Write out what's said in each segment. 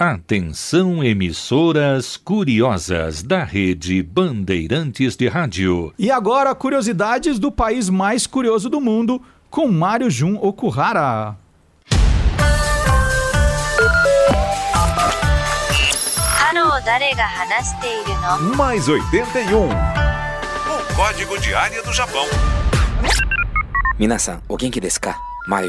Atenção emissoras curiosas da rede Bandeirantes de Rádio. E agora curiosidades do país mais curioso do mundo com Mário Jun Okuhara. Mais 81. O código de área do Japão. Minasan, o genki desu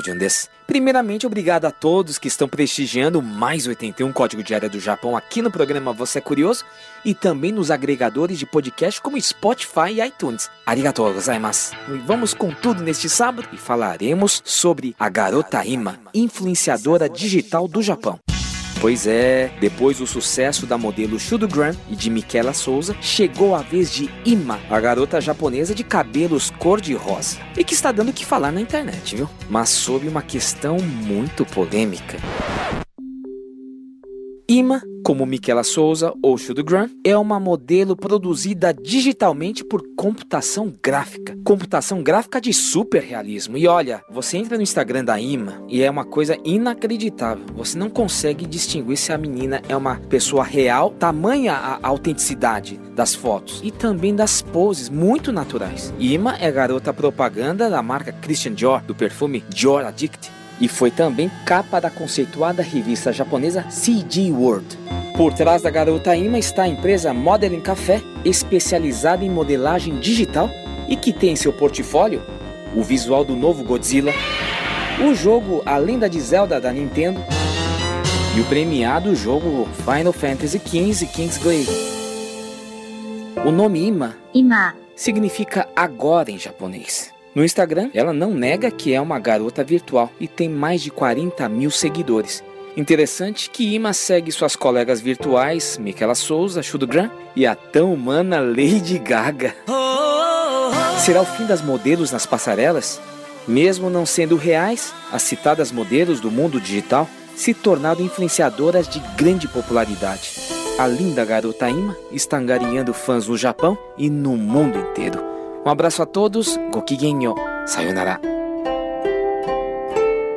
Jun desu. Primeiramente, obrigado a todos que estão prestigiando mais 81 Código de Área do Japão aqui no programa Você é Curioso e também nos agregadores de podcast como Spotify e iTunes. Arigatou gozaimasu. Vamos com tudo neste sábado e falaremos sobre a garota Ima, influenciadora digital do Japão. Pois é, depois do sucesso da modelo Shudugram e de Michaela Souza, chegou a vez de Ima, a garota japonesa de cabelos cor-de-rosa. E que está dando o que falar na internet, viu? Mas sob uma questão muito polêmica. Ima, como Michaela Souza ou Shudgram, é uma modelo produzida digitalmente por computação gráfica. Computação gráfica de super realismo. E olha, você entra no Instagram da Ima e é uma coisa inacreditável. Você não consegue distinguir se a menina é uma pessoa real, tamanha a autenticidade das fotos e também das poses muito naturais. Ima é garota propaganda da marca Christian Dior, do perfume Dior Addict e foi também capa da conceituada revista japonesa CG World. Por trás da garota Ima está a empresa Modeling Café, especializada em modelagem digital e que tem em seu portfólio o visual do novo Godzilla, o jogo A Lenda de Zelda da Nintendo e o premiado jogo Final Fantasy XV Kingsglaive. O nome Ima, Ima significa agora em japonês. No Instagram, ela não nega que é uma garota virtual e tem mais de 40 mil seguidores. Interessante que Ima segue suas colegas virtuais, Michaela Souza, Shudgram e a tão humana Lady Gaga. Será o fim das modelos nas passarelas? Mesmo não sendo reais, as citadas modelos do mundo digital se tornaram influenciadoras de grande popularidade. A linda garota Ima está angariando fãs no Japão e no mundo inteiro. Um abraço a todos, Gokigenyo, sayonara.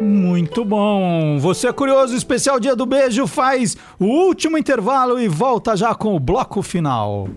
Muito bom! Você é curioso, especial Dia do Beijo faz o último intervalo e volta já com o bloco final.